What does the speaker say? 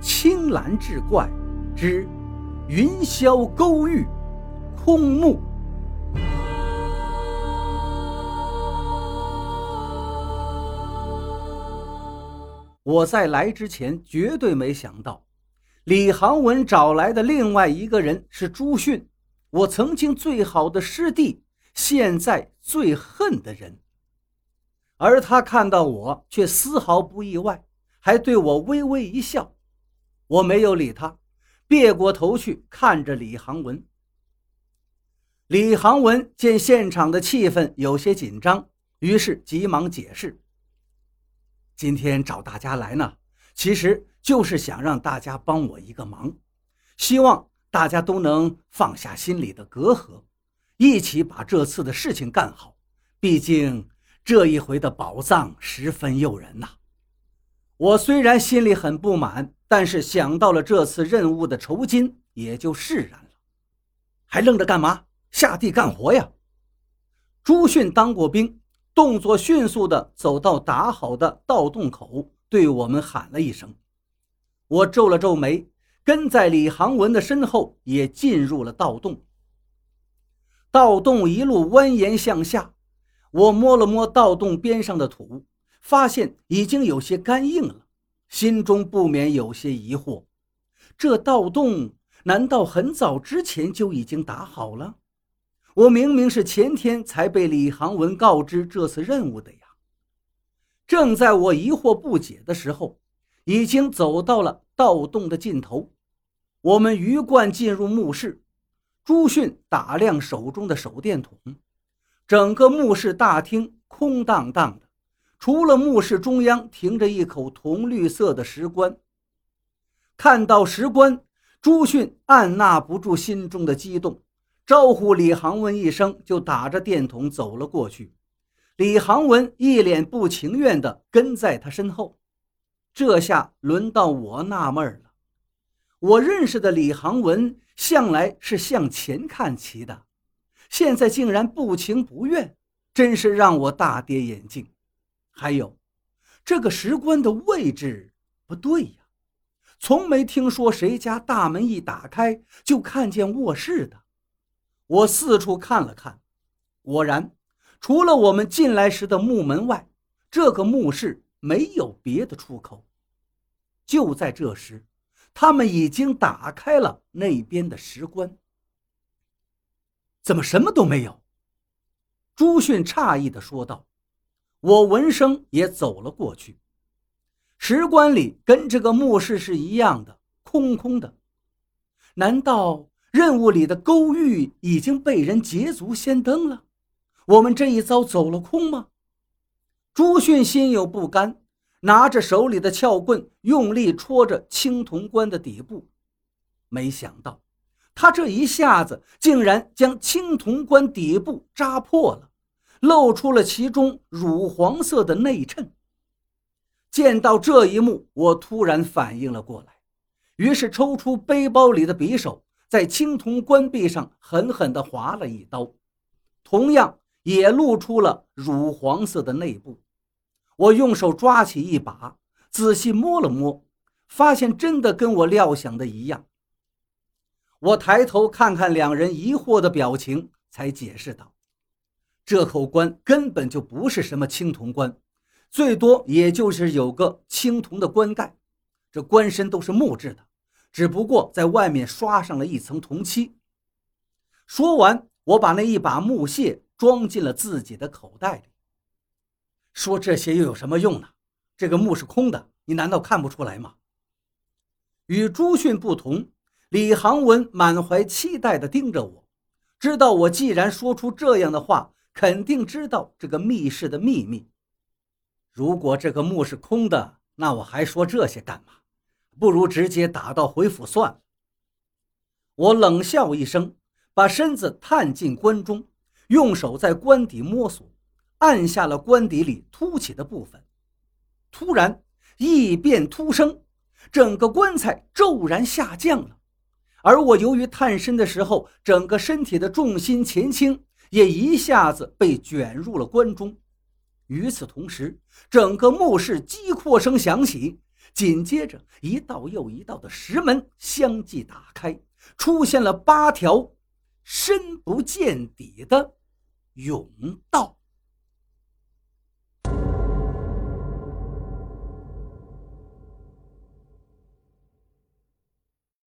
青蓝志怪之云霄勾玉空木。我在来之前绝对没想到，李航文找来的另外一个人是朱迅，我曾经最好的师弟，现在最恨的人。而他看到我，却丝毫不意外，还对我微微一笑。我没有理他，别过头去看着李航文。李航文见现场的气氛有些紧张，于是急忙解释。今天找大家来呢，其实就是想让大家帮我一个忙，希望大家都能放下心里的隔阂，一起把这次的事情干好。毕竟这一回的宝藏十分诱人呐。我虽然心里很不满，但是想到了这次任务的酬金，也就释然了。还愣着干嘛？下地干活呀！朱迅当过兵。动作迅速地走到打好的盗洞口，对我们喊了一声。我皱了皱眉，跟在李航文的身后，也进入了盗洞。盗洞一路蜿蜒向下，我摸了摸盗洞边上的土，发现已经有些干硬了，心中不免有些疑惑：这盗洞难道很早之前就已经打好了？我明明是前天才被李航文告知这次任务的呀！正在我疑惑不解的时候，已经走到了盗洞的尽头。我们鱼贯进入墓室，朱迅打量手中的手电筒，整个墓室大厅空荡荡的，除了墓室中央停着一口铜绿色的石棺。看到石棺，朱迅按捺不住心中的激动。招呼李航文一声，就打着电筒走了过去。李航文一脸不情愿地跟在他身后。这下轮到我纳闷了：我认识的李航文向来是向前看齐的，现在竟然不情不愿，真是让我大跌眼镜。还有，这个石棺的位置不对呀，从没听说谁家大门一打开就看见卧室的。我四处看了看，果然，除了我们进来时的木门外，这个墓室没有别的出口。就在这时，他们已经打开了那边的石棺。怎么什么都没有？朱迅诧异地说道。我闻声也走了过去。石棺里跟这个墓室是一样的，空空的。难道？任务里的勾玉已经被人捷足先登了，我们这一遭走了空吗？朱迅心有不甘，拿着手里的撬棍，用力戳着青铜棺的底部。没想到，他这一下子竟然将青铜棺底部扎破了，露出了其中乳黄色的内衬。见到这一幕，我突然反应了过来，于是抽出背包里的匕首。在青铜棺壁上狠狠地划了一刀，同样也露出了乳黄色的内部。我用手抓起一把，仔细摸了摸，发现真的跟我料想的一样。我抬头看看两人疑惑的表情，才解释道：“这口棺根本就不是什么青铜棺，最多也就是有个青铜的棺盖，这棺身都是木质的。”只不过在外面刷上了一层铜漆。说完，我把那一把木屑装进了自己的口袋里。说这些又有什么用呢？这个墓是空的，你难道看不出来吗？与朱迅不同，李航文满怀期待地盯着我，知道我既然说出这样的话，肯定知道这个密室的秘密。如果这个墓是空的，那我还说这些干嘛？不如直接打道回府算了。我冷笑一声，把身子探进棺中，用手在棺底摸索，按下了棺底里凸起的部分。突然异变突生，整个棺材骤然下降了。而我由于探身的时候，整个身体的重心前倾，也一下子被卷入了关中。与此同时，整个墓室击扩声响起。紧接着，一道又一道的石门相继打开，出现了八条深不见底的甬道。